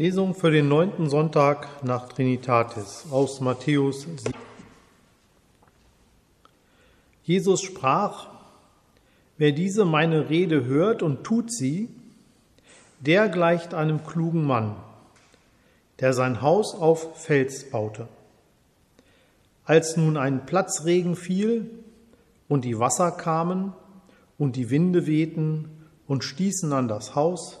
Lesung für den neunten Sonntag nach Trinitatis aus Matthäus 7. Jesus sprach, wer diese meine Rede hört und tut sie, der gleicht einem klugen Mann, der sein Haus auf Fels baute. Als nun ein Platzregen fiel und die Wasser kamen und die Winde wehten und stießen an das Haus,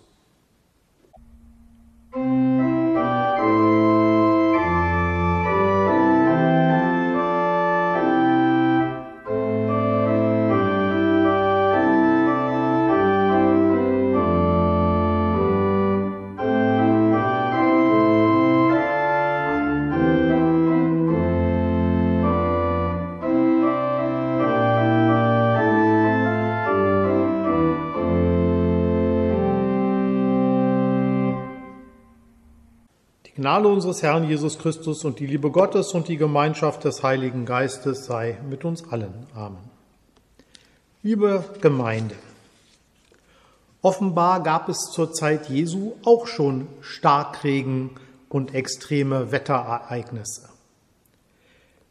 Thank you. Gnade unseres Herrn Jesus Christus und die Liebe Gottes und die Gemeinschaft des Heiligen Geistes sei mit uns allen. Amen. Liebe Gemeinde, offenbar gab es zur Zeit Jesu auch schon Starkregen und extreme Wetterereignisse.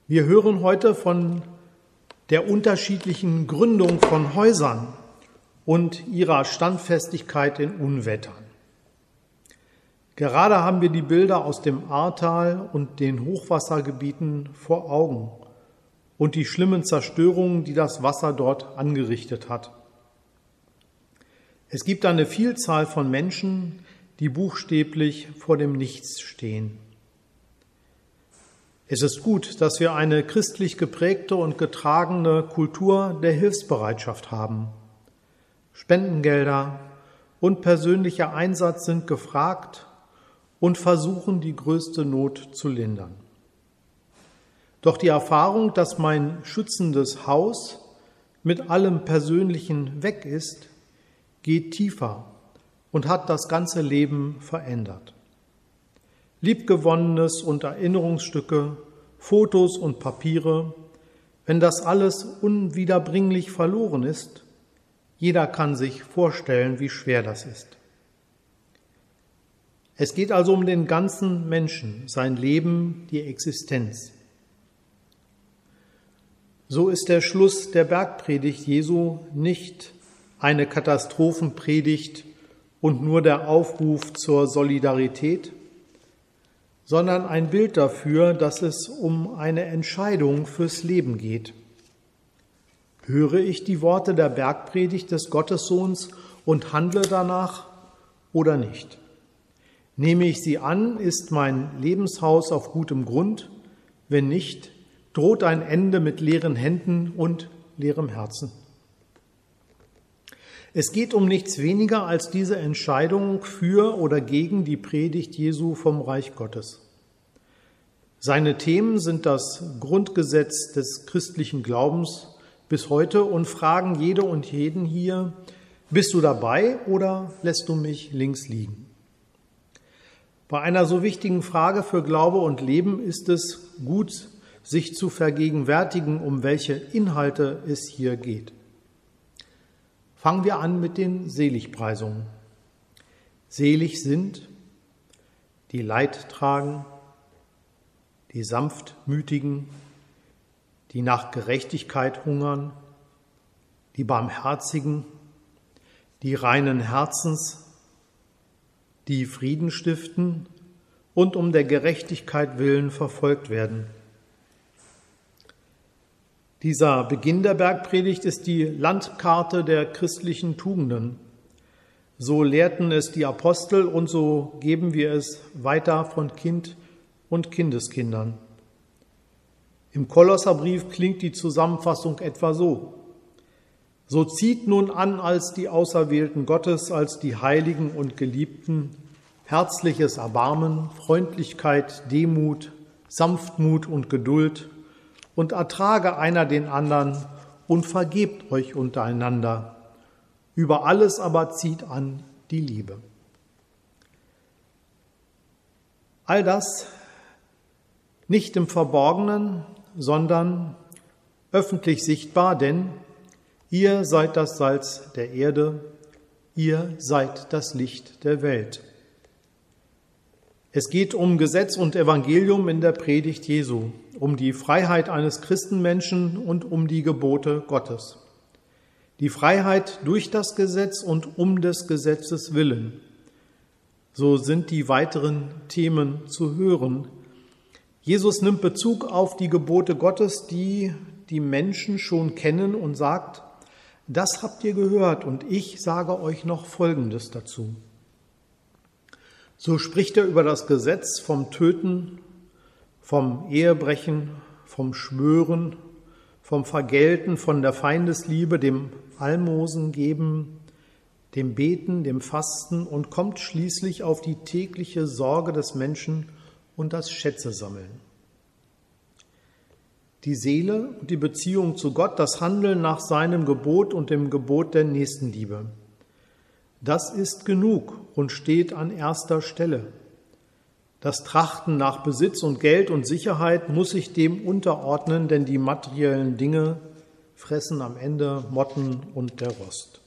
Wir hören heute von der unterschiedlichen Gründung von Häusern und ihrer Standfestigkeit in Unwettern. Gerade haben wir die Bilder aus dem Ahrtal und den Hochwassergebieten vor Augen und die schlimmen Zerstörungen, die das Wasser dort angerichtet hat. Es gibt eine Vielzahl von Menschen, die buchstäblich vor dem Nichts stehen. Es ist gut, dass wir eine christlich geprägte und getragene Kultur der Hilfsbereitschaft haben. Spendengelder und persönlicher Einsatz sind gefragt und versuchen, die größte Not zu lindern. Doch die Erfahrung, dass mein schützendes Haus mit allem Persönlichen weg ist, geht tiefer und hat das ganze Leben verändert. Liebgewonnenes und Erinnerungsstücke, Fotos und Papiere, wenn das alles unwiederbringlich verloren ist, jeder kann sich vorstellen, wie schwer das ist. Es geht also um den ganzen Menschen, sein Leben, die Existenz. So ist der Schluss der Bergpredigt Jesu nicht eine Katastrophenpredigt und nur der Aufruf zur Solidarität, sondern ein Bild dafür, dass es um eine Entscheidung fürs Leben geht. Höre ich die Worte der Bergpredigt des Gottessohns und handle danach oder nicht? Nehme ich sie an, ist mein Lebenshaus auf gutem Grund, wenn nicht, droht ein Ende mit leeren Händen und leerem Herzen. Es geht um nichts weniger als diese Entscheidung für oder gegen die Predigt Jesu vom Reich Gottes. Seine Themen sind das Grundgesetz des christlichen Glaubens bis heute und fragen jede und jeden hier, bist du dabei oder lässt du mich links liegen? Bei einer so wichtigen Frage für Glaube und Leben ist es gut, sich zu vergegenwärtigen, um welche Inhalte es hier geht. Fangen wir an mit den Seligpreisungen. Selig sind, die Leid tragen, die Sanftmütigen, die nach Gerechtigkeit hungern, die Barmherzigen, die reinen Herzens, die Frieden stiften und um der Gerechtigkeit willen verfolgt werden. Dieser Beginn der Bergpredigt ist die Landkarte der christlichen Tugenden. So lehrten es die Apostel und so geben wir es weiter von Kind und Kindeskindern. Im Kolosserbrief klingt die Zusammenfassung etwa so. So zieht nun an als die Auserwählten Gottes, als die Heiligen und Geliebten, herzliches Erbarmen, Freundlichkeit, Demut, Sanftmut und Geduld, und ertrage einer den anderen und vergebt euch untereinander. Über alles aber zieht an die Liebe. All das nicht im Verborgenen, sondern öffentlich sichtbar, denn ihr seid das Salz der Erde, ihr seid das Licht der Welt. Es geht um Gesetz und Evangelium in der Predigt Jesu, um die Freiheit eines Christenmenschen und um die Gebote Gottes. Die Freiheit durch das Gesetz und um des Gesetzes willen. So sind die weiteren Themen zu hören. Jesus nimmt Bezug auf die Gebote Gottes, die die Menschen schon kennen und sagt, das habt ihr gehört und ich sage euch noch Folgendes dazu. So spricht er über das Gesetz vom Töten, vom Ehebrechen, vom Schwören, vom Vergelten, von der Feindesliebe, dem Almosen geben, dem Beten, dem Fasten und kommt schließlich auf die tägliche Sorge des Menschen und das Schätze sammeln. Die Seele und die Beziehung zu Gott, das Handeln nach seinem Gebot und dem Gebot der Nächstenliebe. Das ist genug und steht an erster Stelle. Das Trachten nach Besitz und Geld und Sicherheit muss sich dem unterordnen, denn die materiellen Dinge fressen am Ende Motten und der Rost.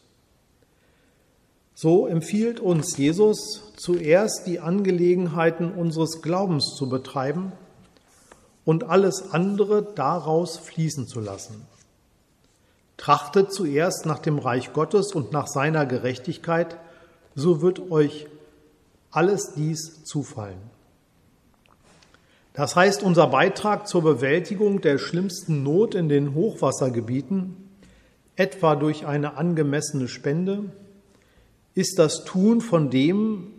So empfiehlt uns Jesus zuerst die Angelegenheiten unseres Glaubens zu betreiben und alles andere daraus fließen zu lassen. Trachtet zuerst nach dem Reich Gottes und nach seiner Gerechtigkeit, so wird euch alles dies zufallen. Das heißt, unser Beitrag zur Bewältigung der schlimmsten Not in den Hochwassergebieten, etwa durch eine angemessene Spende, ist das Tun, von dem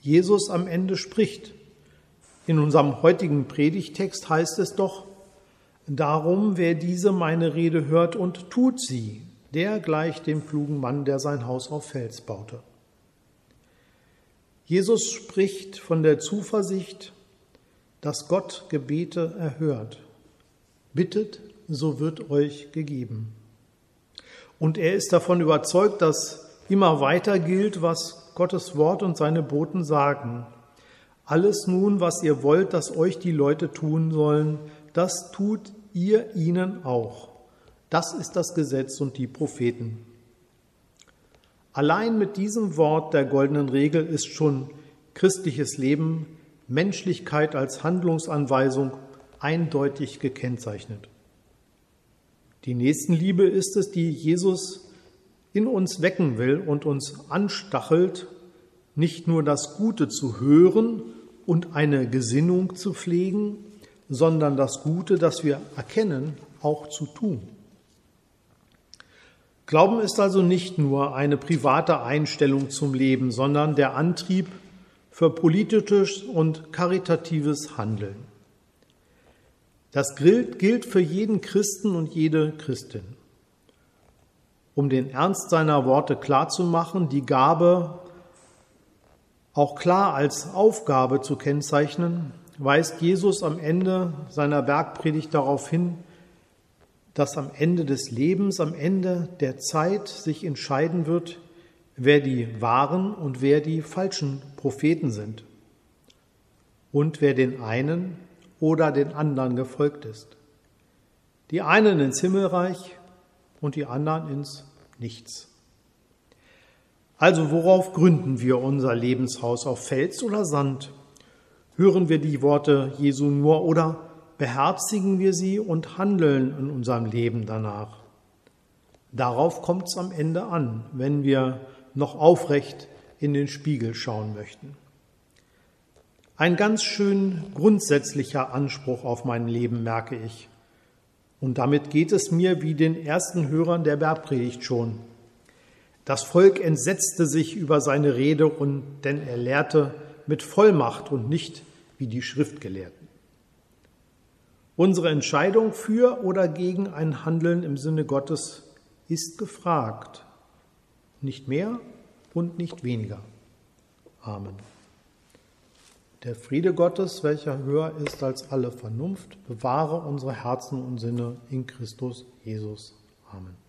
Jesus am Ende spricht. In unserem heutigen Predigtext heißt es doch, Darum, wer diese meine Rede hört und tut sie, der gleicht dem klugen Mann, der sein Haus auf Fels baute. Jesus spricht von der Zuversicht, dass Gott Gebete erhört. Bittet, so wird euch gegeben. Und er ist davon überzeugt, dass immer weiter gilt, was Gottes Wort und seine Boten sagen. Alles nun, was ihr wollt, dass euch die Leute tun sollen, das tut ihr ihnen auch. Das ist das Gesetz und die Propheten. Allein mit diesem Wort der goldenen Regel ist schon christliches Leben, Menschlichkeit als Handlungsanweisung eindeutig gekennzeichnet. Die Nächstenliebe ist es, die Jesus in uns wecken will und uns anstachelt, nicht nur das Gute zu hören und eine Gesinnung zu pflegen, sondern das Gute, das wir erkennen, auch zu tun. Glauben ist also nicht nur eine private Einstellung zum Leben, sondern der Antrieb für politisches und karitatives Handeln. Das gilt für jeden Christen und jede Christin. um den Ernst seiner Worte klarzumachen, die Gabe auch klar als Aufgabe zu kennzeichnen, weist Jesus am Ende seiner Bergpredigt darauf hin, dass am Ende des Lebens, am Ende der Zeit sich entscheiden wird, wer die wahren und wer die falschen Propheten sind und wer den einen oder den anderen gefolgt ist. Die einen ins Himmelreich und die anderen ins Nichts. Also worauf gründen wir unser Lebenshaus? Auf Fels oder Sand? Hören wir die Worte Jesu nur oder beherzigen wir sie und handeln in unserem Leben danach? Darauf kommt es am Ende an, wenn wir noch aufrecht in den Spiegel schauen möchten. Ein ganz schön grundsätzlicher Anspruch auf mein Leben, merke ich. Und damit geht es mir wie den ersten Hörern der Bergpredigt schon. Das Volk entsetzte sich über seine Rede und denn er lehrte mit Vollmacht und nicht wie die Schriftgelehrten. Unsere Entscheidung für oder gegen ein Handeln im Sinne Gottes ist gefragt. Nicht mehr und nicht weniger. Amen. Der Friede Gottes, welcher höher ist als alle Vernunft, bewahre unsere Herzen und Sinne in Christus Jesus. Amen.